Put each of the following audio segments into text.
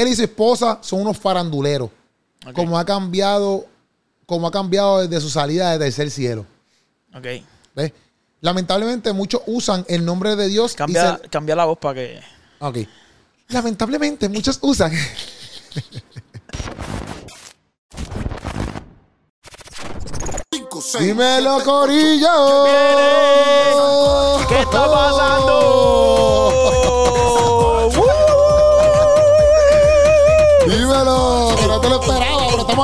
Él y su esposa son unos faranduleros. Ok. Como ha cambiado, como ha cambiado desde su salida de tercer cielo. Ok. ¿Ves? Lamentablemente muchos usan el nombre de Dios Cambia, y se- cambia la voz para que. Ok. Lamentablemente muchos usan Dímelo, Corillo. ¿Qué está pasando?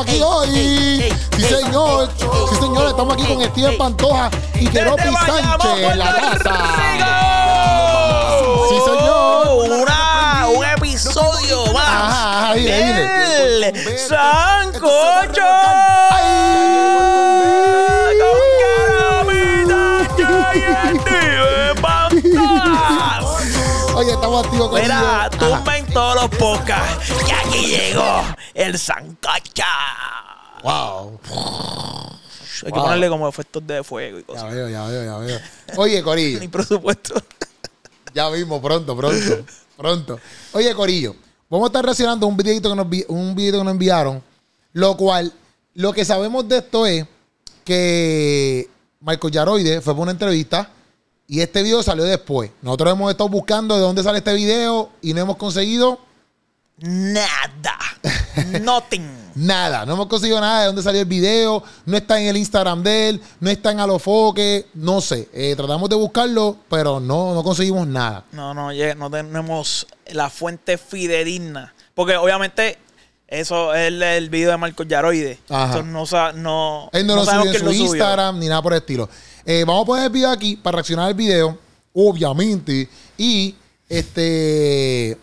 Estamos aquí hoy. Sí, señor. Sí, señor, estamos aquí con Steven Pantoja y Keropi Sánchez en la casa. Sí, señor. Una, un episodio más. Ajá, ajá, dile, dile. del Sancocho. Mira, tumben todos los podcasts. Y aquí llegó el Sancocho. Wow. Hay que Wow. ponerle como efectos de fuego y Ya cosas. veo, ya veo, ya veo. Oye, Corillo. Ni presupuesto. Ya mismo, pronto, pronto, pronto. Oye, Corillo, vamos a estar reaccionando a un videito que nos, vi- un videito que nos enviaron, lo cual, lo que sabemos de esto es que Michael Yaroide fue por una entrevista y este video salió después. Nosotros hemos estado buscando de dónde sale este video y no hemos conseguido Nada. Nothing. nada. No hemos conseguido nada de dónde salió el video. No está en el Instagram de él, no está en Alofoque, no sé. Eh, tratamos de buscarlo, pero no, no conseguimos nada. No, no, no tenemos la fuente fidedigna. Porque obviamente eso es el, el video de Marco Yaroide. Ajá. Entonces no, no, Él no, no lo subió en su lo subió. Instagram ni nada por el estilo. Eh, vamos a poner el video aquí para reaccionar al video, obviamente. Y este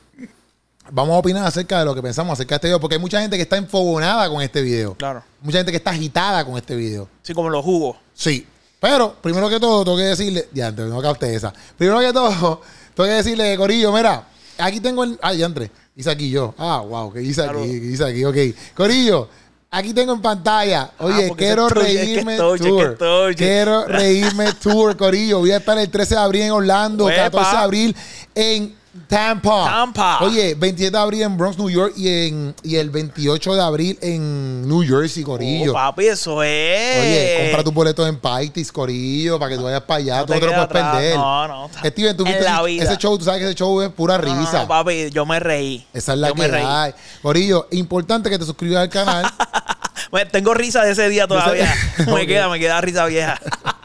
vamos a opinar acerca de lo que pensamos acerca de este video. Porque hay mucha gente que está enfogonada con este video. Claro. Mucha gente que está agitada con este video. Sí, como los jugos. Sí. Pero, primero que todo, tengo que decirle. Ya, antes, no capté esa. Primero que todo, tengo que decirle, Corillo, mira, aquí tengo el. Ah, ya entré. Hice aquí yo. Ah, wow, ¿qué hice Claro. aquí? ¿Qué hice aquí? Ok. Corillo, aquí tengo en pantalla. Oye, Ah, porque quiero reírme es que tour. Quiero reírme tour, Corillo. Voy a estar el 13 de abril en Orlando, Uepa. 14 de abril en Tampa. Tampa. Oye, 27 de abril en Bronx, New York y, en, y el 28 de abril en New Jersey, Corillo. Oh, papi, eso es. Oye, compra tus boletos en Paitis, Corillo, para que tú vayas para allá. No tú te no te lo quedes puedes atrás. perder. No, no. Steven, tú En viste la ese- vida. ese show, tú sabes que ese show es pura No, risa. no, papi, yo me reí. Esa es la yo que me reí. hay. Corillo, importante que te suscribas al canal. Bueno, tengo risa de ese día todavía. Me queda, me queda risa vieja.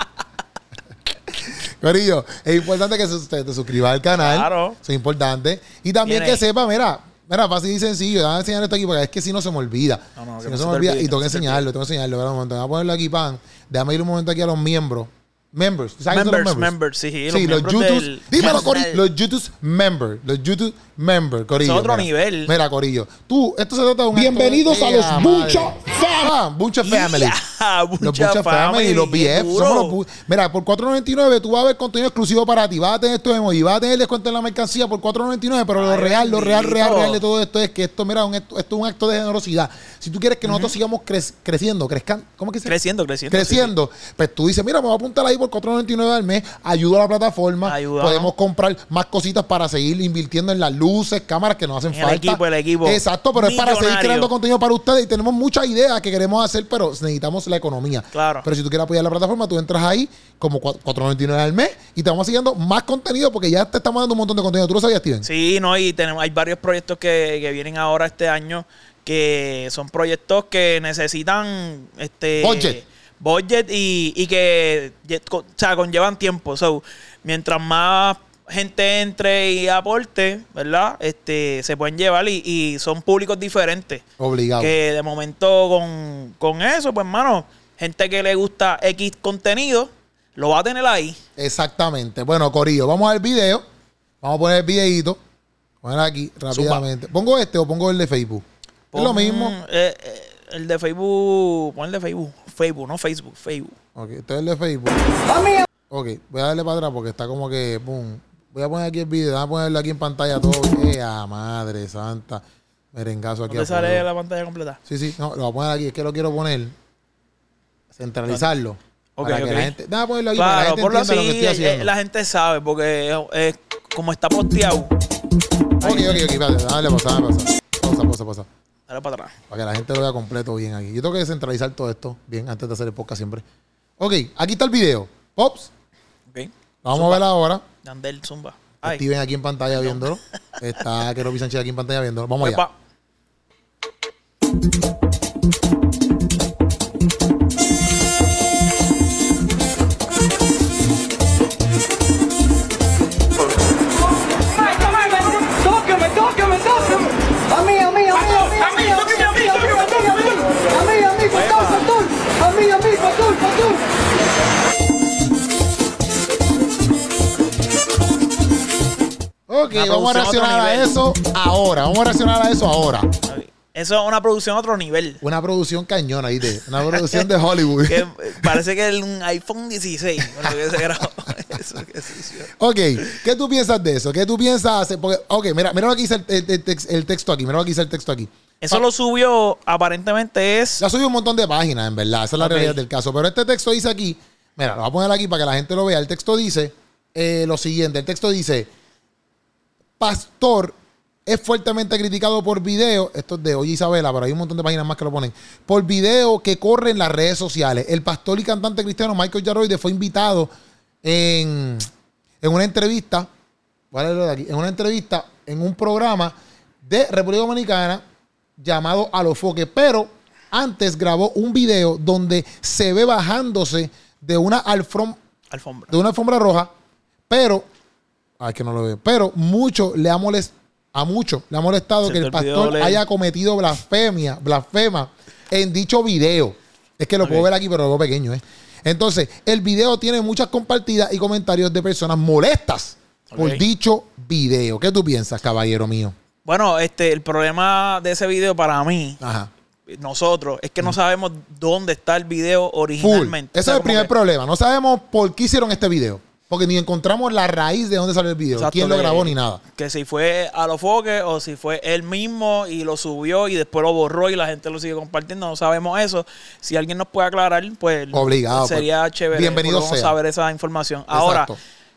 Corillo, es importante que se- te, suscribas al canal. Claro. Eso es importante. Y también que sepa, mira, mira, fácil y sencillo. Déjame enseñar esto aquí porque es que si no se me olvida. No, no, si no no se se me olvida. olvide, y tengo que enseñarlo, tengo que enseñarlo. Espera un momento, voy a ponerlo aquí, pan. Déjame ir un momento aquí a los miembros. Members. ¿Tú sabes qué son los Members, members, sí, sí, los Sí, los miembros YouTube. del Dímelo, Corillo. Los YouTube members. Los YouTube members, Corillo. Es otro mira. nivel. Mira, Corillo. Tú, esto se trata de un. Bienvenidos acto a de- los ¡Ea, Bucha madre! Ah, Bucha Family. Yeah, Los Bucha Family, Family, los BF. Somos los Bu- Mira, por 4.99 tú vas a ver contenido exclusivo para ti. Vas a tener estos emojis, vas a tener descuento en la mercancía por 4.99. Pero lo real, lo real, real, real de todo esto es que esto, mira, un, esto, esto es un acto de generosidad. Si tú quieres que nosotros sigamos crec- creciendo, crezcan, ¿cómo que se Creciendo, creciendo. creciendo, pues tú dices, mira, me voy a apuntar ahí por 4.99 al mes, ayudo a la plataforma, Ayudamos. podemos comprar más cositas para seguir invirtiendo en las luces, cámaras que nos hacen En el falta. equipo, el equipo. Exacto, pero es para seguir creando contenido para ustedes y tenemos muchas ideas que queremos hacer, pero necesitamos la economía. Claro. Pero si tú quieres apoyar la plataforma, tú entras ahí como 4- 4.99 al mes y te vamos siguiendo más contenido porque ya te estamos dando un montón de contenido. ¿Tú lo sabías, Steven? Sí, no, y tenemos, hay varios proyectos que, que vienen ahora este año que son proyectos que necesitan este Budget. budget y, y que o sea, conllevan tiempo. So, mientras más gente entre y aporte, ¿verdad? Este, se pueden llevar y, y son públicos diferentes. Obligado. Que de momento con, con eso, pues hermano, gente que le gusta X contenido, lo va a tener ahí. Exactamente. Bueno, Corillo, vamos al video. Vamos a poner el videito. Poner aquí rápidamente. ¿Pongo este o pongo el de Facebook? Es lo mismo. eh, eh, el de Facebook. Pon el de Facebook. Facebook, no Facebook. Facebook. Ok, este es el de Facebook. Ok, voy a darle para atrás porque está como que. Boom. Voy a poner aquí el video. Voy a ponerlo aquí en pantalla todo. ¡Eh, madre santa! Merengazo aquí. ¿Dónde sale la pantalla completa? Sí, sí, no, lo voy a poner aquí. Es que lo quiero poner. Centralizarlo. Ok, para que ok. la gente. Déjame ponerlo aquí para que la Claro, gente por lo entienda así, lo que estoy eh, haciendo. la gente sabe, porque eh, como está posteado. Ok, ok, ok, dale pausa, dale pausa. Pausa, pasa, pasa. Dale para atrás. Para que la gente lo vea completo bien aquí. Yo tengo que descentralizar todo esto bien antes de hacer el podcast siempre. Ok, aquí está el video. Pops, Ok. lo vamos a ver ahora. Yandel Zumba. Ay. Steven aquí en pantalla viéndolo. Está Keropi Sánchez aquí en pantalla viéndolo. Vamos allá. Epa. Tócame, Vamos a reaccionar a eso ahora. Vamos a reaccionar a eso ahora. Eso es una producción a otro nivel. Una producción cañona, ¿viste? Una producción de Hollywood. Que parece que es un iPhone 16 con lo que se grabó. Eso que. Ok, ¿qué tú piensas de eso? ¿Qué tú piensas? Porque, ok, mira, mira lo que dice el, el- el tex- el texto aquí. Mira lo que dice el texto aquí. Eso lo subió, aparentemente es. Ya subió un montón de páginas, en verdad. Esa es la realidad del caso. Pero este texto dice aquí, mira, lo voy a poner aquí para que la gente lo vea. El texto dice eh, lo siguiente. El texto dice, pastor es fuertemente criticado por video, esto es de hoy Isabela, pero hay un montón de páginas más que lo ponen, por video que corre en las redes sociales. El pastor y cantante cristiano Michael Yaroide fue invitado en, en una entrevista, a de aquí, en una entrevista en un programa de República Dominicana llamado Alofoque, pero antes grabó un video donde se ve bajándose de una alfombra Alfombra. de una alfombra roja, pero, ay, que no lo veo, pero mucho le ha molestado, a mucho le ha molestado Se que el pastor leer. haya cometido blasfemia, blasfema en dicho video. Es que lo puedo ver aquí, pero lo veo pequeño, ¿eh? Entonces, el video tiene muchas compartidas y comentarios de personas molestas por dicho video. ¿Qué tú piensas, caballero mío? Bueno, este, el problema de ese video para mí, Ajá. nosotros, es que no sabemos dónde está el video Full. originalmente. Ese O sea, es el primer que- problema. No sabemos por qué hicieron este video. Porque ni encontramos la raíz de dónde salió el video. Exacto, quién lo grabó ni nada. Que si fue a los foques o si fue él mismo y lo subió y después lo borró y la gente lo sigue compartiendo. No sabemos eso. Si alguien nos puede aclarar, pues Obligado, sería pues. chévere. Bienvenido sea. saber esa información. Ahora,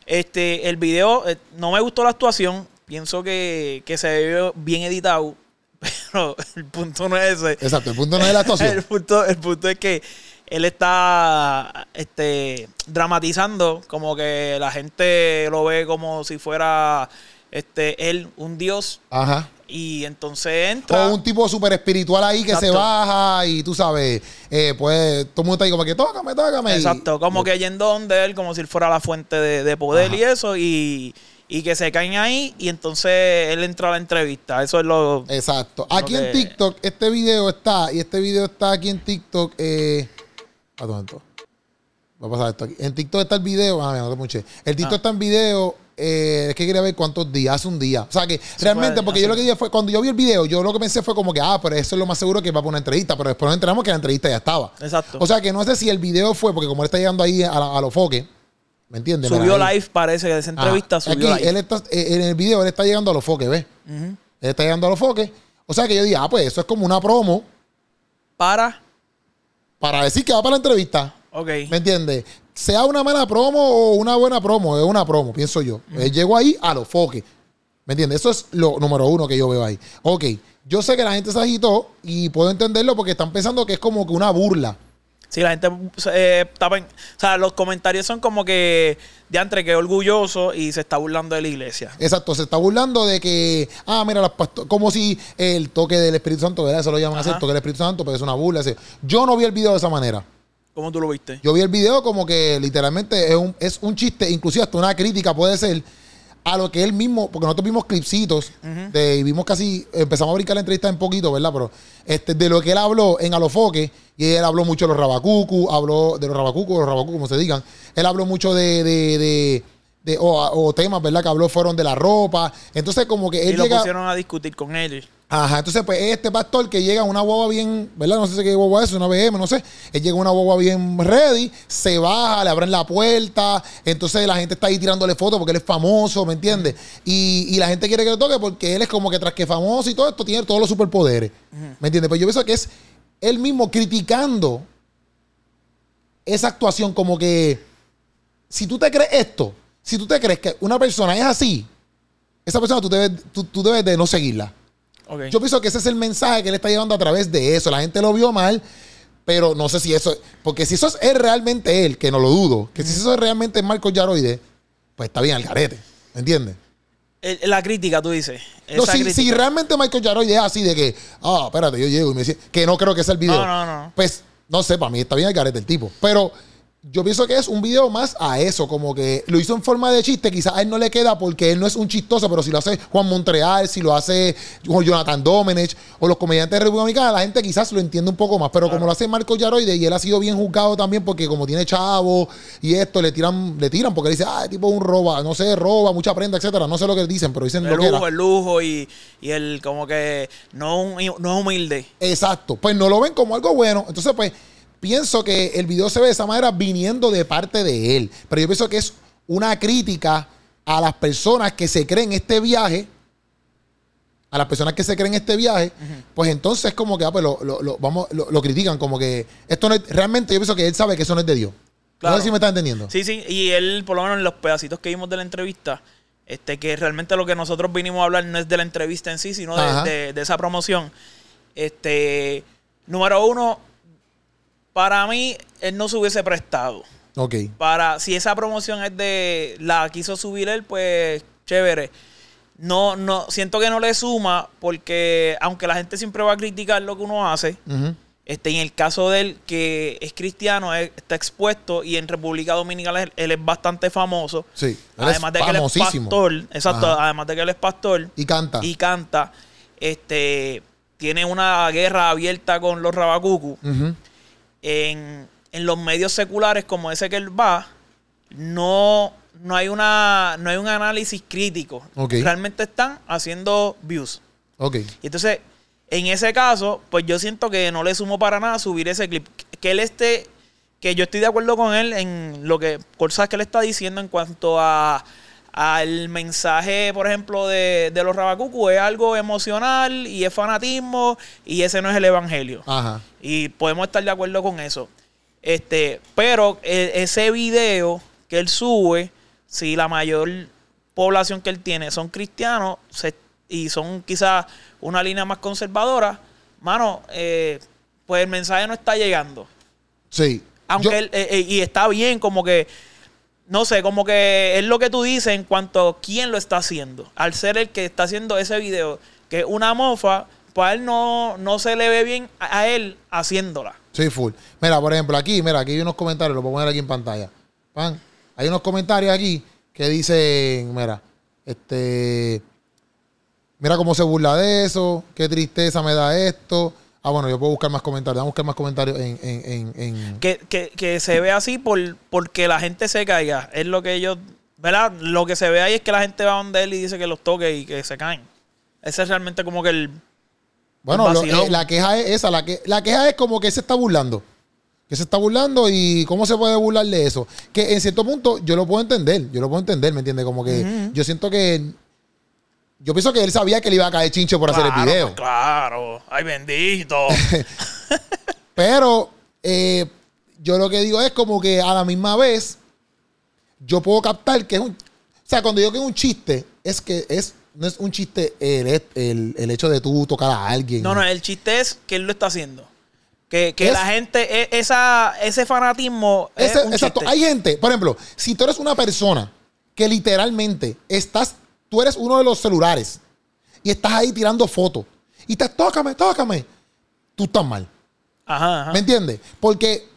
este, el video, eh, no me gustó la actuación. Pienso que, que se ve bien editado. Pero el punto no es ese. Exacto. El punto no es la actuación. El punto, el punto es que él está este, dramatizando como que la gente lo ve como si fuera este, él un dios Ajá. y entonces entra O un tipo súper espiritual ahí que se baja y tú sabes, eh, pues todo el mundo está ahí como que tócame, tócame. y- exacto como que yendo donde él como si él fuera la fuente de, de poder Ajá. y eso y, y que se caen ahí y entonces él entra a la entrevista eso es lo Exacto. Aquí en TikTok, este video está, y este video está aquí en TikTok. Eh, a todo esto. Va a pasar esto aquí. En TikTok está el video. Ah, mira, no te escuché. El TikTok Ah. está en video. eh, es que quería ver cuántos días, hace un día. O sea que realmente, porque yo lo que dije fue, cuando yo vi el video, yo lo que pensé fue como que, ah, pero eso es lo más seguro que va por una entrevista. Pero después nos enteramos que la entrevista ya estaba. exacto O sea que no sé si el video fue, porque como él está llegando ahí a, la- a los foques, ¿me entiendes? subió live parece de esa Ajá. entrevista subió Aquí, live él está, eh, en el video, él está llegando a los foques, ¿ves? Ujú. Él está llegando a los foques. O sea que yo dije, ah, pues eso es como una promo para para decir que va para la entrevista. ok ¿Me entiendes? Sea una mala promo o una buena promo, es una promo, pienso yo. Él llegó ahí a los foques. ¿Me entiendes? Eso es lo número uno que yo veo ahí. Ok, yo sé que la gente se agitó y puedo entenderlo porque están pensando que es como que una burla. Sí, la gente eh, pen- O sea, los comentarios son como que de entre que orgulloso y se está burlando de la iglesia. Exacto, se está burlando de que, ah, mira, las pasto- como si el toque del Espíritu Santo, ¿verdad? Eso lo llaman así, el toque del Espíritu Santo, pero es una burla. así. Yo no vi el video de esa manera. ¿Cómo tú lo viste? Yo vi el video como que literalmente es un, es un chiste, inclusive hasta una crítica puede ser a lo que él mismo, porque nosotros vimos clipsitos de, y vimos casi, empezamos a brincar la entrevista un poquito, ¿verdad? Pero este, de lo que él habló en Alofoque, y él habló mucho de los rabacucu, habló de los rabacucu, los rabacucu, como se digan, él habló mucho de, de, de, de- o, o temas, ¿verdad? Que habló fueron de la ropa, entonces como que Y él lo llega... pusieron a discutir con él. Ajá, entonces pues este pastor que llega a una guagua bien, ¿verdad? No sé qué guagua es, una BM, no sé. Él llega a una guagua bien ready, se baja, le abren la puerta, entonces la gente está ahí tirándole fotos porque él es famoso, ¿me entiendes? Y, y la gente quiere que lo toque porque él es como que tras que famoso y todo esto, tiene todos los superpoderes, ¿me entiendes? Pues yo pienso que es él mismo criticando esa actuación como que, si tú te crees esto, si tú te crees que una persona es así, esa persona tú debes, tú, tú debes de no seguirla. Yo pienso que ese es el mensaje que él está llevando a través de eso. La gente lo vio mal, pero no sé si eso. Porque si eso es realmente él, que no lo dudo, que si eso es realmente Marco Yaroide, pues está bien al carete. ¿Me entiendes? La crítica, tú dices. No, si, si realmente Michael Yaroide es así de que, ah, espérate, yo llego y me dice, que no creo que sea el video. No, no, no. Pues, no sé, para mí está bien el carete el tipo. Pero yo pienso que es un video más a eso, como que lo hizo en forma de chiste, quizás a él no le queda porque él no es un chistoso, pero si lo hace Juan Montreal, si lo hace Jonathan Domenech o los comediantes de República la gente quizás lo entiende un poco más. Pero como lo hace Marco Yaroide y él ha sido bien juzgado también porque como tiene chavo y esto, le tiran, le tiran porque él dice, ah, el tipo es un roba, no sé, roba, mucha prenda, etcétera. No sé lo que dicen, pero dicen El lo que era. el lujo y, y el como que no, no es humilde. Exacto. Pues no lo ven como algo bueno. Entonces, pues, pienso que el video se ve de esa manera viniendo de parte de él. Pero yo pienso que es una crítica a las personas que se creen este viaje. A las personas que se creen este viaje, pues entonces como que ah, pues lo, lo- lo- vamos, lo, lo critican, como que esto no es, realmente yo pienso que él sabe que eso no es de Dios. Claro. No sé si me está entendiendo. Sí, sí, y él, por lo menos en los pedacitos que vimos de la entrevista, este, que realmente lo que nosotros vinimos a hablar no es de la entrevista en sí, sino de, de- de esa promoción. Este, número uno, para mí, él no se hubiese prestado. Ok. Para, si esa promoción es de, la quiso subir él, pues chévere. No, no, siento que no le suma, porque aunque la gente siempre va a criticar lo que uno hace, este, en el caso de él, que es cristiano, es- está expuesto y en República Dominicana él, él es bastante famoso. Sí. Además es de que él es pastor, exacto, Ajá. además de que él es pastor Y canta. y canta, este, tiene una guerra abierta con los rabacucu. Ujú. En, en los medios seculares como ese que él va, no, no hay una, no hay un análisis crítico. Realmente están haciendo views. Ok. Y entonces, en ese caso, pues yo siento que no le sumo para nada subir ese clip. Que él esté, que yo estoy de acuerdo con él en lo que, cosas que él está diciendo en cuanto a al mensaje, por ejemplo, de, de los rabacucu, es algo emocional y es fanatismo y ese no es el evangelio. Ajá. Y podemos estar de acuerdo con eso. Este, pero eh, ese video que él sube, si la mayor población que él tiene son cristianos se- y son quizás una línea más conservadora, mano, eh, pues el mensaje no está llegando. Sí. Aunque Yo- él, eh, eh, y está bien, como que, no sé, como que es lo que tú dices en cuanto a quién lo está haciendo. Al ser el que está haciendo ese video, que una mofa, pues él no, no se le ve bien a, a él haciéndola. Sí, full. Mira, por ejemplo, aquí, mira, aquí hay unos comentarios, lo puedo poner aquí en pantalla. Pan, hay unos comentarios aquí que dicen, mira, este, mira cómo se burla de eso, qué tristeza me da esto. Ah, bueno, yo puedo buscar más comentarios, vamos a buscar más comentarios en, en, en, en- Que, que, que se ve así por, porque la gente se caiga. Es lo que ellos, ¿verdad? Lo que se ve ahí es que la gente va donde él y dice que los toque y que se caen. Ese es realmente como que el... Bueno, el lo- vacilón. eh, la queja es esa, la, que, la queja es como que se está burlando. Que se está burlando y cómo se puede burlar de eso. Que en cierto punto yo lo puedo entender, yo lo puedo entender, ¿me entiendes? Como que yo siento que... Yo pienso que él sabía que le iba a caer chinche por hacer el video. pues, claro. Ay, bendito. Pero eh, yo lo que digo es como que a la misma vez yo puedo captar que es un... O sea, cuando digo que es un chiste, es que es no es un chiste el, el- el hecho de tú tocar a alguien. No, no, el chiste es que él lo está haciendo. Que, que Es- la gente, e- esa, ese fanatismo es Ese- un exacto. chiste. Hay gente, por ejemplo, si tú eres una persona que literalmente estás, tú eres uno de los celulares y estás ahí tirando fotos y te tócame, tócame, tú estás mal. Ajá, ajá. ¿Me entiendes? Porque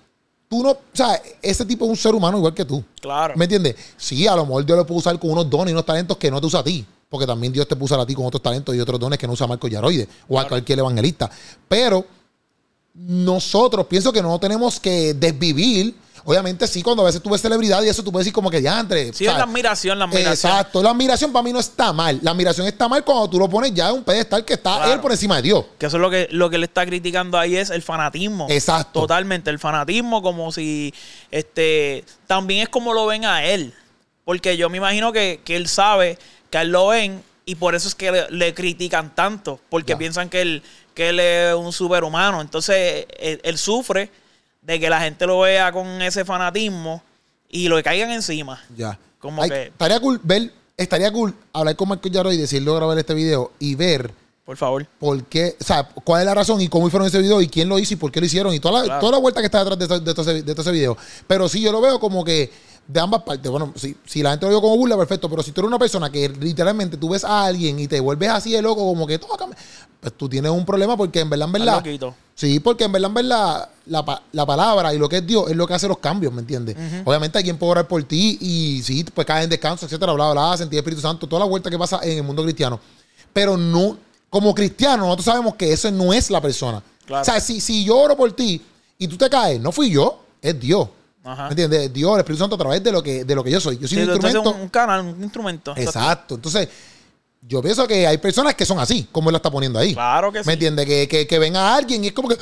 tú no, o sea, ese tipo es un ser humano igual que tú. Claro. ¿Me entiendes? Sí, a lo mejor Dios lo puede usar con unos dones y unos talentos que no te usa a ti. Porque también Dios te puso a ti con otros talentos y otros dones que no usa Marco Yaroide o a cualquier evangelista. Pero nosotros pienso que no tenemos que desvivir. Obviamente, sí, cuando a veces tú ves celebridad y eso tú puedes decir como que ya entre. Sí, es la admiración, la admiración. Exacto. La admiración para mí no está mal. La admiración está mal cuando tú lo pones ya en un pedestal que está Claro. él por encima de Dios. Que eso es lo que, lo que él está criticando ahí es el fanatismo. Exacto. Totalmente, el fanatismo como si, este, también es como lo ven a él. Porque yo me imagino que, que él sabe que a él lo ven y por eso es que le, le critican tanto. Porque Ya. piensan que él, que él es un superhumano. Entonces, él, él sufre de que la gente lo vea con ese fanatismo y lo caigan encima. Ya. Como que- Estaría cool ver, estaría cool hablar con Marco Yaroide y decirle grabar este video y ver por favor. ¿Por qué? O sea, ¿cuál es la razón y cómo fueron ese video y quién lo hizo y por qué lo hicieron y toda la, Claro. toda la vuelta que está detrás de, de de todo ese video? Pero sí, yo lo veo como que de ambas partes. Bueno, si, si la gente lo vio como burla, perfecto. Pero si tú eres una persona que literalmente tú ves a alguien y te vuelves así de loco, como que tócame, pues tú tienes un problema porque en verdad, en verdad. Sí, porque en verdad, en verdad, la, la palabra y lo que es Dios es lo que hace los cambios, ¿me entiendes? Obviamente hay quien puede orar por ti y sí, pues cae en descanso, etcétera, bla, bla, bla, sentir Espíritu Santo, toda la vuelta que pasa en el mundo cristiano. Pero no, como cristianos, nosotros sabemos que eso no es la persona. Claro. O sea, si, si yo oro por ti y tú te caes, no fui yo, es Dios. Ajá. ¿Me entiendes? Dios, el Espíritu Santo a través de lo que, de lo que yo soy. Yo soy Sí, un instrumento. un, un canal, un instrumento. Exacto. Entonces, yo pienso que hay personas que son así, como él la está poniendo ahí. Claro que ¿Me sí. entiendes? Que, que, que ven a alguien y es como que,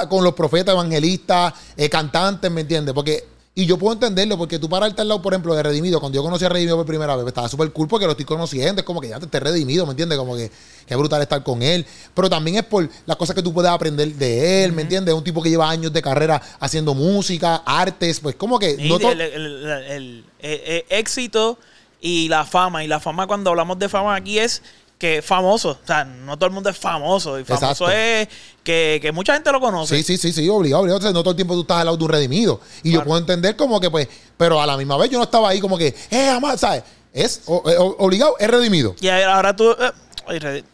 ah, con los profetas, evangelistas, eh, cantantes, ¿me entiendes? Porque, y yo puedo entenderlo, porque tú pararte al lado, por ejemplo, de Redimido, cuando yo conocí a Redimido por primera vez, estaba súper cool porque lo estoy conociendo, es como que ya te esté redimido, ¿me entiendes? Como que, es brutal estar con él. Pero también es por las cosas que tú puedes aprender de él, ¿me entiendes? Es un tipo que lleva años de carrera haciendo música, artes, pues como que... Y no el- el éxito y la fama. Y la fama, cuando hablamos de fama aquí, es que es famoso. O sea, no todo el mundo es famoso. Y famoso Exacto. es que, que mucha gente lo conoce. Sí, sí, sí, sí, obligado, obligado. Entonces, no todo el tiempo tú estás al lado de un redimido. Y yo puedo entender como que, pues, pero a la misma vez yo no estaba ahí como que, eh, amar, ¿sabes? Es o- eh, o- obligado, es redimido. Y ahora tú. eh, ay, re-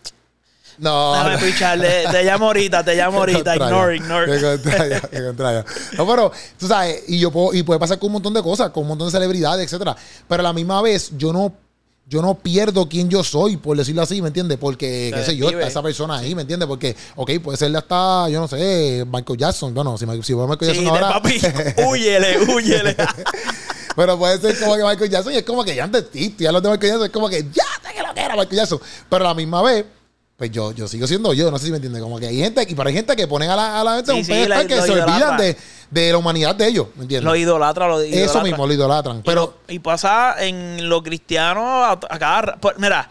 No. déjame no. picharle. Te llamo ahorita, te llamo ahorita. Ignore, ignore. contraria, contraria. No, pero, tú sabes, y yo puedo, y puede pasar con un montón de cosas, con un montón de celebridades, etcétera. Pero a la misma vez, yo no, yo no pierdo quién yo soy, por decirlo así, ¿me entiendes? Porque, qué sé yo, está esa persona ahí, ¿me entiendes? Porque, ok, puede ser hasta, yo no sé, Michael Jackson. Bueno, si, si voy a Michael Sí, Jackson ahora. papi. Huyele, huyele. Pero puede ser como que Michael Jackson y es como que ya antes ti, ya los de Michael Jackson es como que ya sé que lo que era Michael Jackson. Pero a la misma vez, pues yo, yo sigo siendo yo, no sé si me entiendes. Como que hay gente, y pero hay gente que ponen a la, a la gente Sí, un sí, pedestal que se olvidan idolatran. de, de la humanidad de ellos, ¿me entiendes? lo idolatra, lo idolatra. Eso mismo, lo idolatran. Pero, y, lo- y pasa en lo cristiano a, a cada por- mira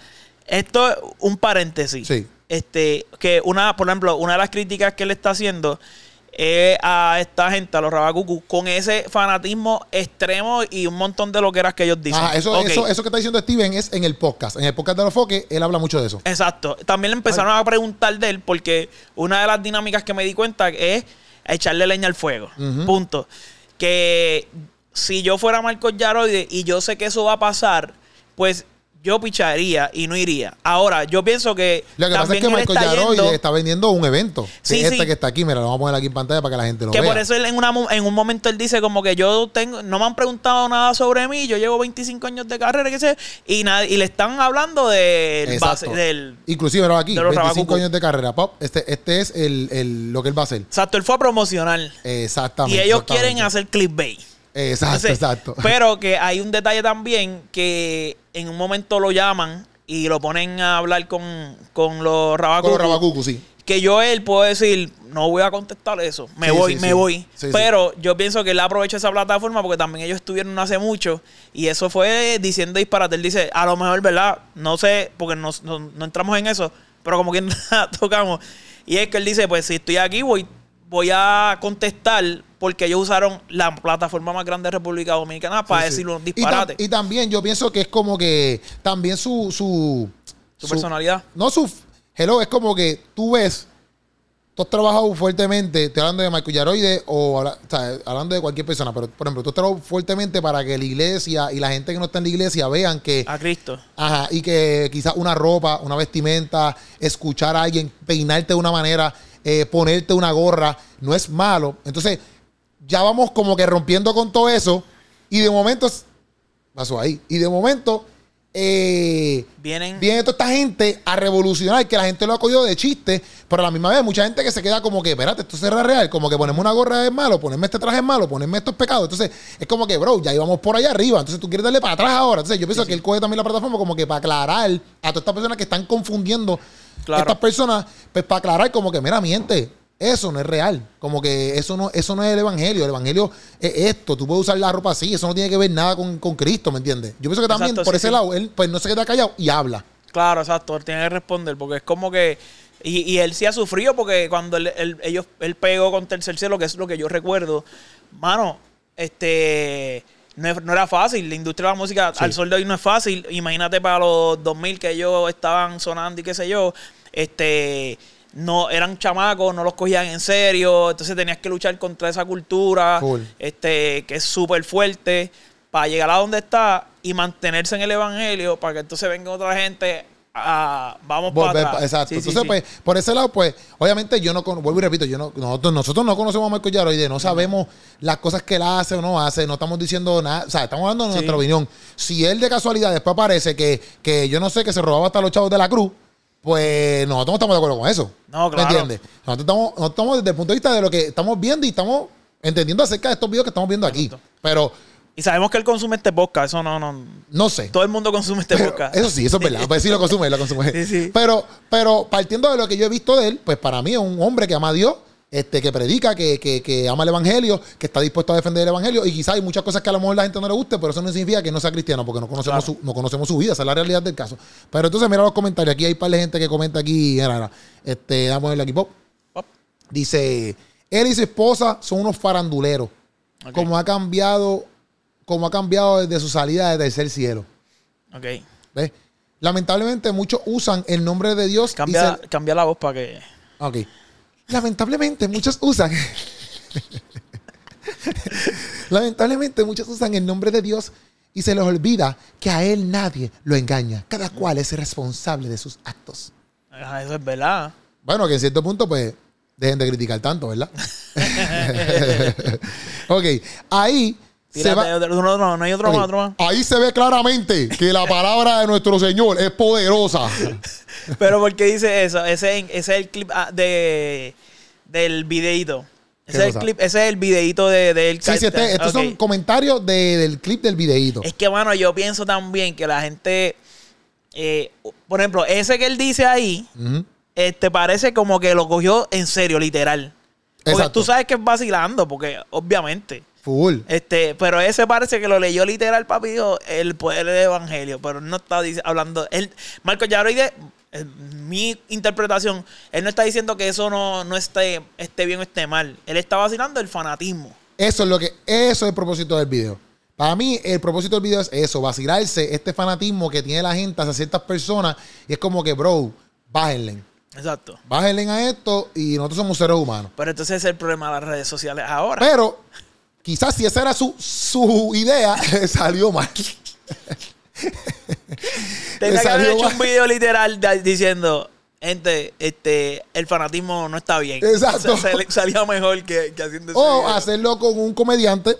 esto es un paréntesis Sí. este que una por ejemplo una de las críticas que él está haciendo es a esta gente a los rabacucu con ese fanatismo extremo y un montón de loqueras que ellos dicen ajá, eso, eso, eso que está diciendo Steven es en el podcast. En el podcast de los foques, él habla mucho de eso. Exacto. También le empezaron a preguntar de él porque una de las dinámicas que me di cuenta es echarle leña al fuego. Punto. Que si yo fuera Marcos Yaroide y yo sé que eso va a pasar, pues yo picharía y no iría. Ahora, yo pienso que Lo que pasa es que Michael está yendo- está vendiendo un evento. Sí, este sí. que está aquí, mira, lo vamos a poner aquí en pantalla para que la gente lo que vea. por eso él en, una en un momento él dice como que yo tengo, no me han preguntado nada sobre mí, yo llevo 25 años de carrera, qué sé, y, nada, y le están hablando del base, del Inclusive, aquí, de los 25 Rabacucu. años de carrera. Pop, este, este es el, el- lo que él va a hacer. Exacto, él fue a promocionar. Exactamente. Y ellos exactamente. quieren hacer clickbait. Exacto, Entonces, exacto. Pero que hay un detalle también que en un momento lo llaman y lo ponen a hablar con, con los rabacucos. Con los Rabacucu, sí. Que yo él puedo decir, no voy a contestar eso, me Sí, voy, sí, me sí. voy. Pero yo pienso que él aprovecha esa plataforma porque también ellos estuvieron hace mucho y eso fue diciendo disparate. Él dice, a lo mejor, ¿verdad? No sé, porque no, no- no entramos en eso, pero como que tocamos. Y es que él dice, pues si estoy aquí voy, voy a contestar porque ellos usaron la plataforma más grande de República Dominicana para Sí, decir unos Y tam- disparates. Y, también yo pienso que es como que también su... Su, Su personalidad. No su... Hello, es como que tú ves... Tú has trabajado fuertemente, estoy hablando de Michael Yaroide o, o sea, hablando de cualquier persona, pero por ejemplo, tú has trabajado fuertemente para que la iglesia y la gente que no está en la iglesia vean que A Cristo. Ajá, y que quizás una ropa, una vestimenta, escuchar a alguien, peinarte de una manera, eh, ponerte una gorra, no es malo. Entonces, ya vamos como que rompiendo con todo eso, y de momento, pasó ahí, y de momento, eh, Vienen. viene toda esta gente a revolucionar, que la gente lo ha cogido de chiste, pero a la misma vez mucha gente que se queda como que, espérate, esto será real, como que ponerme una gorra es malo, ponerme este traje es malo, ponerme estos pecados. Entonces, es como que, bro, ya íbamos por allá arriba, entonces tú quieres darle para atrás ahora. Entonces, yo pienso que él coge también la plataforma como que para aclarar a todas estas personas que están confundiendo Claro. estas personas, pues para aclarar como que, mira, miente. Eso no es real. Como que eso no, eso no es el evangelio. El evangelio es esto. Tú puedes usar la ropa así. Eso no tiene que ver nada con, con Cristo, ¿me entiendes? Yo pienso que también Exacto, por sí, ese sí. lado, él pues no se queda callado y habla. Claro, exacto. Él tiene que responder porque es como que. Y, y él sí ha sufrido porque cuando él, él- ellos, él pegó con Tercer Cielo, que es lo que yo recuerdo, mano, este. No, no era fácil. La industria de la música Sí. al sol de hoy no es fácil. Imagínate para los 2000 que ellos estaban sonando y qué sé yo. este no eran chamacos, no los cogían en serio, entonces tenías que luchar contra esa cultura, este que es súper fuerte para llegar a donde está y mantenerse en el evangelio para que entonces venga otra gente a vamos Volver para pa- atrás. exacto. Sí, Entonces, sí. pues, por ese lado, pues, obviamente yo no vuelvo y repito, yo no, nosotros, nosotros no conocemos a Marco Yaroide, no sabemos las cosas que él hace o no hace, no estamos diciendo nada, o sea, estamos hablando de nuestra opinión. Si él de casualidad después aparece que, que yo no sé, que se robaba hasta los chavos de la cruz, pues nosotros no estamos de acuerdo con eso. No, claro. ¿Me entiendes? Nosotros estamos, nosotros estamos desde el punto de vista de lo que estamos viendo y estamos entendiendo acerca de estos videos que estamos viendo aquí. Pero, Y sabemos que él consume este podcast, eso no, no. no sé. Todo el mundo consume este Pero, podcast. eso sí, eso es verdad. Pues sí lo consume, lo consume. Sí, sí. Pero, pero partiendo de lo que yo he visto de él, pues para mí es un hombre que ama a Dios, este, que predica, que, que, que ama el evangelio, que está dispuesto a defender el evangelio. Y quizás hay muchas cosas que a lo mejor la gente no le guste, pero eso no significa que no sea cristiano, porque no conocemos, Claro. su, no conocemos su vida, esa es la realidad del caso. Pero entonces, mira los comentarios. Aquí hay un par de gente que comenta aquí. Este, vamos a verlo aquí. Pop. Pop. Dice: Él y su esposa son unos faranduleros. Como ha cambiado, como ha cambiado desde su salida de tercer cielo. Ok. ¿Ves? Lamentablemente muchos usan el nombre de Dios Cambia, y se- cambia la voz para que. Ok. Lamentablemente muchos usan Lamentablemente muchos usan el nombre de Dios y se les olvida que a él nadie lo engaña. Cada cual es responsable de sus actos. Ah, Eso es verdad. Bueno, que en cierto punto pues dejen de criticar tanto, ¿verdad? ok, ahí se Tírate va otro- no, no, no hay otro Ok, más, otro más. Ahí se ve claramente que la palabra de nuestro Señor es poderosa. Pero ¿por qué dice eso? Ese, ese es el clip ah, de, del videíto. Ese ¿Qué es el clip, ese es el videíto de, del Sí, sí, este- estos son comentarios de- del clip del videíto. Es que, mano, yo pienso también que la gente. eh, por ejemplo, ese que él dice ahí, este parece como que lo cogió en serio, literal. Porque Exacto. tú sabes que es vacilando, porque obviamente. Full. Este, pero ese parece que lo leyó literal, papi, dijo el poder del evangelio, pero no está dic- hablando. Él, Marco Yaroide, eh, mi interpretación, él no está diciendo que eso no, no esté, esté bien o esté mal. Él está vacilando el fanatismo. Eso es lo que, eso es el propósito del video. Para mí, el propósito del video es eso, vacilarse este fanatismo que tiene la gente hacia ciertas personas. Y es como que, bro, bájenle. Exacto. Bájenle a esto y nosotros somos seres humanos. Pero entonces ese es el problema de las redes sociales ahora. Pero, quizás si esa era su, su idea, salió mal. Tenía que haber hecho un video literal de- diciendo, gente, este, el fanatismo no está bien. Exacto. Se salía mejor que, que haciendo ese O video. hacerlo con un comediante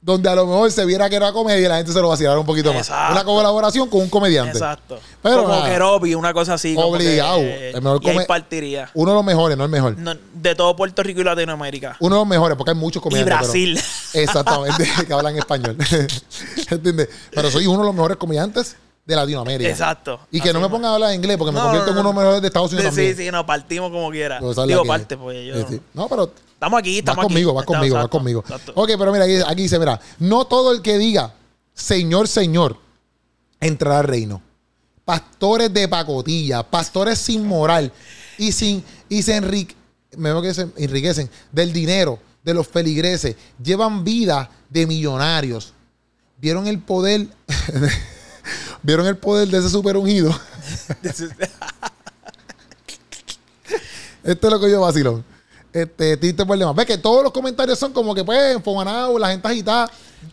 donde a lo mejor se viera que era comedia y la gente se lo vacilara un poquito más. Una colaboración con un comediante. Exacto. Pero como nada. Keropi, una cosa así. Obligado. que, El mejor y ahí partiría. Uno de los mejores, no el mejor. No, de todo Puerto Rico y Latinoamérica. Uno de los mejores, porque hay muchos Y comediantes. pero- Brasil. exactamente, que hablan español. ¿Entiendes? Pero soy uno de los mejores comediantes de Latinoamérica. Exacto. Y que Así no me pongan a hablar inglés porque me No, convierto no, en uno de no. los mejores de Estados Unidos Sí, también. sí, nos partimos como quiera. Digo, que- parte, pues yo. Sí, sí. No, pero Estamos aquí, vas estamos aquí. conmigo, vas Estamos- conmigo, vas conmigo. exacto. Ok, pero mira, aquí, aquí dice, mira, no todo el que diga Señor, Señor entrará al reino. Pastores de pacotilla, pastores sin moral y sin y se enrique, me veo que se enriquecen del dinero de los feligreses, llevan vida de millonarios. ¿Vieron el poder? ¿Vieron el poder de ese super ungido? Esto es lo que yo vacilón. Este, problema. Ves que todos los comentarios son como que, pues, enfoganados, la gente agitada.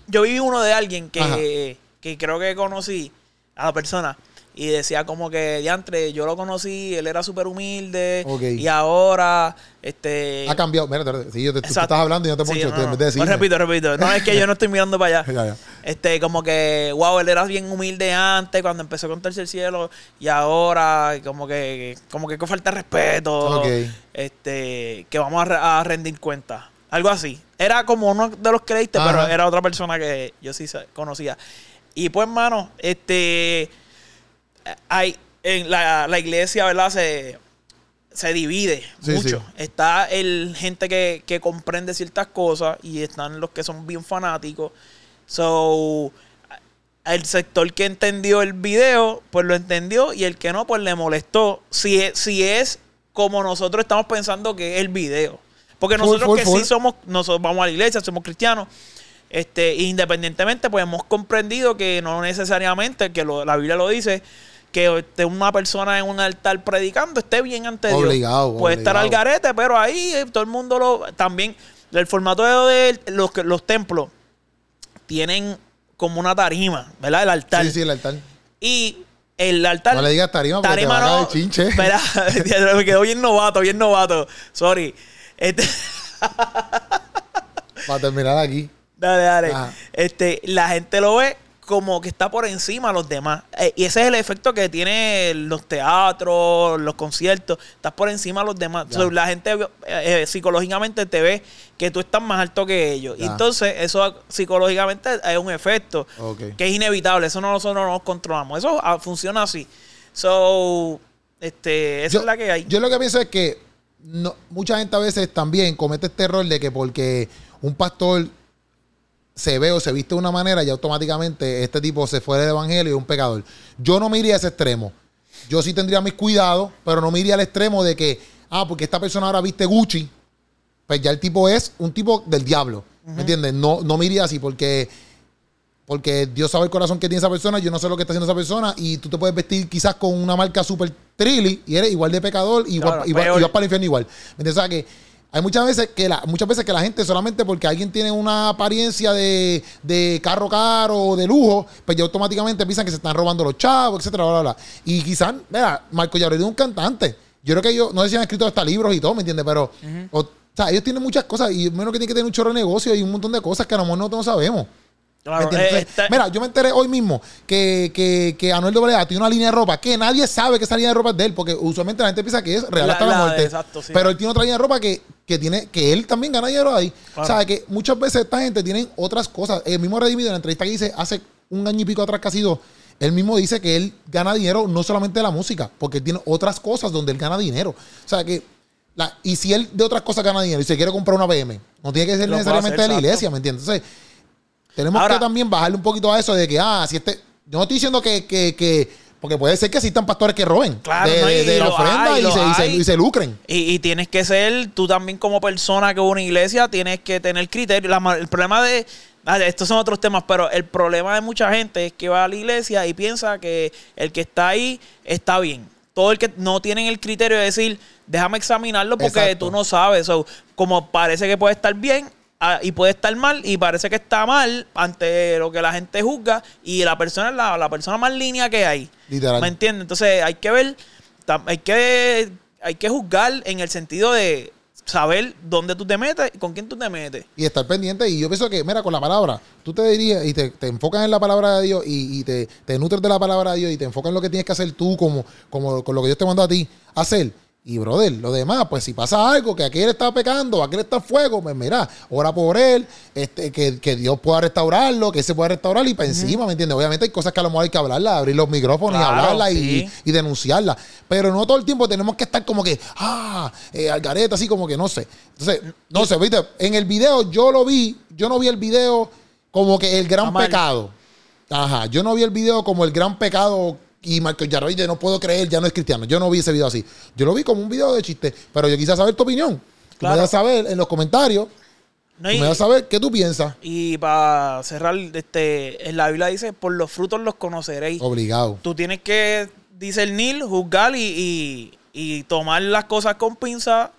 Yo vi uno de alguien que, que creo que conocí a la persona y decía como que, diantre, yo lo conocí, él era súper humilde y ahora, este... Ha cambiado. Mira, sí, yo te, tú estás hablando y no te Sí, poncho. no, en no. de repito, repito. No, es que yo no estoy mirando para allá. Ya, ya. Este, como que, wow, él era bien humilde antes, cuando empezó con Tercer Cielo, y ahora, como que, como que con falta de respeto, Ok. este, que vamos a, a rendir cuenta. Algo así. Era como uno de los que leíste, Ajá. pero era otra persona que yo sí conocía. Y pues, mano, este, hay, en la, la iglesia, ¿verdad? Se, se divide Sí, mucho. sí. Está el gente que, que comprende ciertas cosas y están los que son bien fanáticos. So, el sector que entendió el video, pues lo entendió y el que no, pues le molestó. Si es, si es como nosotros estamos pensando que es el video. Porque nosotros que sí somos, nosotros vamos a la iglesia, somos cristianos, este, independientemente, pues hemos comprendido que no necesariamente, que lo- la Biblia lo dice, que esté una persona en un altar predicando esté bien ante Dios. Obligado, Puede estar al garete, pero ahí eh, todo el mundo lo. También, el formato de los, templos tienen como una tarima, ¿verdad? El altar. Sí, sí, el altar. Y el altar. No le digas tarima porque te va a no. chinche. Espera, me quedó bien novato, bien novato. Sorry. Este, Para terminar aquí. dale, dale. Ajá. Este, la gente lo ve como que está por encima de los demás. Eh, y ese es el efecto que tiene los teatros, los conciertos. Estás por encima de los demás. La gente eh, eh, psicológicamente te ve que tú estás más alto que ellos. Y entonces eso psicológicamente es un efecto que es inevitable. Eso no nosotros no nos controlamos. Eso ah, funciona así. So, este, esa es la que hay. Yo lo que pienso es que no- mucha gente a veces también comete este error de que porque un pastor se ve o se viste de una manera y automáticamente este tipo se fue del evangelio y es un pecador. Yo no me iría a ese extremo. Yo sí tendría mis cuidados, pero no me iría al extremo de que, ah, porque esta persona ahora viste Gucci, pues ya el tipo es un tipo del diablo. ¿Me entiendes? No, no me iría así porque porque Dios sabe el corazón que tiene esa persona, yo no sé lo que está haciendo esa persona, y tú te puedes vestir quizás con una marca super trilly y eres igual de pecador, igual, Claro, igual- y para el infierno igual. ¿Me entiendes? O sea que hay muchas veces que la, muchas veces que la gente solamente porque alguien tiene una apariencia de, de carro caro o de lujo, pues ya automáticamente piensan que se están robando los chavos, etcétera, bla, bla, bla. Y quizás, mira, Marco Llabrero es un cantante. Yo creo que ellos, no sé si han escrito hasta libros y todo, ¿me entiendes? Pero, o, o sea, ellos tienen muchas cosas y menos que tienen que tener un chorro de negocio y un montón de cosas que a lo mejor nosotros no sabemos. Eh, está- Mira, yo me enteré hoy mismo que, que, que Anuel AA tiene una línea de ropa que nadie sabe que esa línea de ropa es de él, porque usualmente la gente piensa que es real hasta la, muerte. exacto, sí. Pero él tiene otra línea de ropa que, que tiene, que él también gana dinero ahí. Claro. O sea, que muchas veces esta gente tiene otras cosas. El mismo Redimido en la entrevista que dice hace un año y pico atrás casi dos, él mismo dice que él gana dinero no solamente de la música, porque él tiene otras cosas donde él gana dinero. O sea que la, y si él de otras cosas gana dinero y se quiere comprar una BM, no tiene que ser Lo necesariamente hacer, de la iglesia, ¿me entiendes? Entonces, tenemos Ahora- que también bajarle un poquito a eso de que, ah, si este. Yo no estoy diciendo que. que, que- porque puede ser que existan pastores que roben Claro, de, no, de- y de la ofrenda hay, y, se, y, se, hay. y se lucren. Y, y tienes que ser, tú también como persona que una iglesia, tienes que tener criterio. La el problema de, ah, estos son otros temas, pero el problema de mucha gente es que va a la iglesia y piensa que el que está ahí está bien. Todo el que no tienen el criterio de decir, déjame examinarlo porque Exacto. tú no sabes. So, como parece que puede estar bien ah, y puede estar mal y parece que está mal ante lo que la gente juzga y la persona es la, la persona más línea que hay. Literal. ¿Me entiendes? Entonces hay que ver, hay que, hay que juzgar en el sentido de saber dónde tú te metes y con quién tú te metes. Y estar pendiente. Y yo pienso que, mira, con la palabra, tú te dirías y te, te enfocas en la palabra de Dios y, y te, te nutres de la palabra de Dios y te enfocas en lo que tienes que hacer tú, como, como con lo que Dios te mandó a ti hacer. Y, brother, lo demás, pues si pasa algo, que aquel está pecando, aquel está fuego, pues mira, ora por él, este, que, que Dios pueda restaurarlo, que él se pueda restaurar y para encima, ¿me entiendes? Obviamente hay cosas que a lo mejor hay que hablarlas, abrir los micrófonos Claro, y hablarlas y, sí. y denunciarlas. Pero no todo el tiempo tenemos que estar como que, ah, eh, algareta, así como que no sé. Entonces, no sé, viste, en el video yo lo vi, yo no vi el video como que el gran Amar. pecado. Ajá, yo no vi el video como el gran pecado y Marco Yaroide no puedo creer, ya no es cristiano. Yo no vi ese video así. Yo lo vi como un video de chiste, pero yo quise saber tu opinión. Tú me das a saber en los comentarios, ¿no? tú Y, me das a saber qué tú piensas. y para cerrar, este, en la Biblia dice, por los frutos los conoceréis. Obligado. Tú tienes que discernir, juzgar y, y, y tomar las cosas con pinza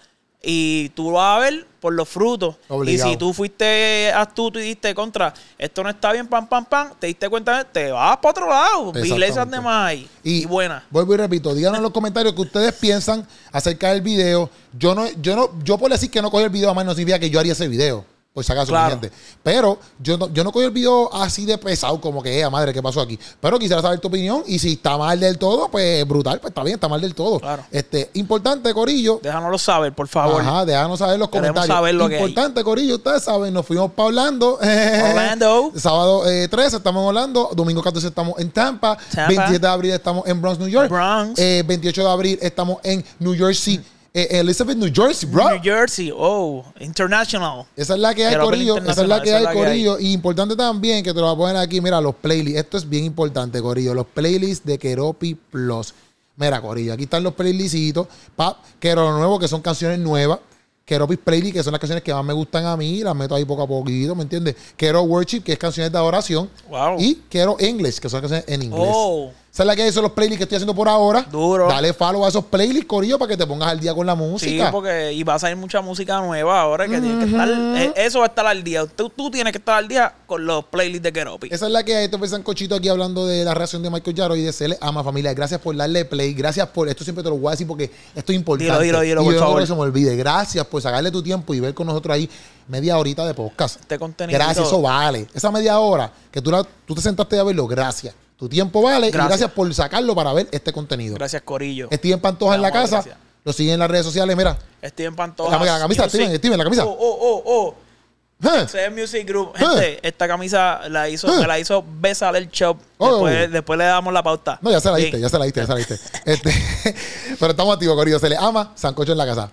y tú vas a ver por los frutos. Obligado. Y si tú fuiste astuto y diste contra, esto no está bien, pam, pam, pam, te diste cuenta, te vas para otro lado. Iglesias de más ahí. Y, buenas. Vuelvo y repito, díganos en los comentarios que ustedes piensan acerca del video. Yo no, yo no, yo por decir que no cogí el video a más no significa que yo haría ese video. Por si acaso, Claro. gente. Pero yo no, yo no cogí el video así de pesado, como que, eh, madre, ¿qué pasó aquí? Pero quisiera saber tu opinión. Y si está mal del todo, pues brutal, pues está bien, está mal del todo. Claro. Este, importante, Corillo. Déjanoslo saber, por favor. Ajá, déjanos saber los Queremos comentarios. saber lo que hay. Importante, Corillo, ustedes saben, nos fuimos para Orlando. Orlando. Sábado eh, 13 estamos en Orlando. Domingo 14 estamos en Tampa. Tampa. 27 de abril estamos en Bronx, New York. Bronx. Eh, 28 de abril estamos en New Jersey. Eh, Elizabeth, New Jersey, bro. New Jersey, oh, international. Esa es la que hay, Corillo. Esa es la que hay. Corillo. Y importante también que te lo voy a poner aquí. Mira, los playlists. Esto es bien importante, Corillo. Los playlists de Keropi Plus. Mira, Corillo, aquí están los playlistitos. Pa, Quero lo nuevo, que son canciones nuevas. Keropi Playlist, que son las canciones que más me gustan a mí. Las meto ahí poco a poquito, ¿me entiendes? Quiero Worship, que es canciones de adoración. Wow. Y quiero English, que son canciones en inglés. Oh. ¿Sabes la que hay? Son los playlists que estoy haciendo por ahora. Duro. Dale follow a esos playlists, Corillo, para que te pongas al día con la Sí, música. porque y va a salir mucha música nueva ahora que tiene que estar. eh, Eso va a estar al día. Tú, tú tienes que estar al día con los playlists de Keropi. Esa es la que hay. Esto fue Sancochito aquí hablando de la reacción de Michael Yaro y de Se le ama familia. Gracias por darle play. Gracias por. Esto siempre te lo voy a decir porque esto es importante. Dilo, dilo, dilo, y por yo no favor. que se me olvide. Gracias por sacarle tu tiempo y ver con nosotros ahí media horita de podcast. Este contenido. Gracias, eso vale. Esa media hora que tú, la- tú te sentaste a verlo, gracias. Tu tiempo vale y Gracias. gracias por sacarlo para ver este contenido. Gracias, Corillo. Steven Pantoja en la casa. gracias. Lo siguen en las redes sociales. Mira. Steven Pantoja. La- la camisa. Steven, Steven, la camisa. Oh, oh, oh, oh. CM Music Group. Gente, esta camisa la hizo, me la hizo Besaler Shop. Oh. Después, después le damos la pauta. No, ya se la diste, ya se la diste, ya se la diste. Este, pero estamos activos, Corillo. Se le ama. Sancocho en la casa.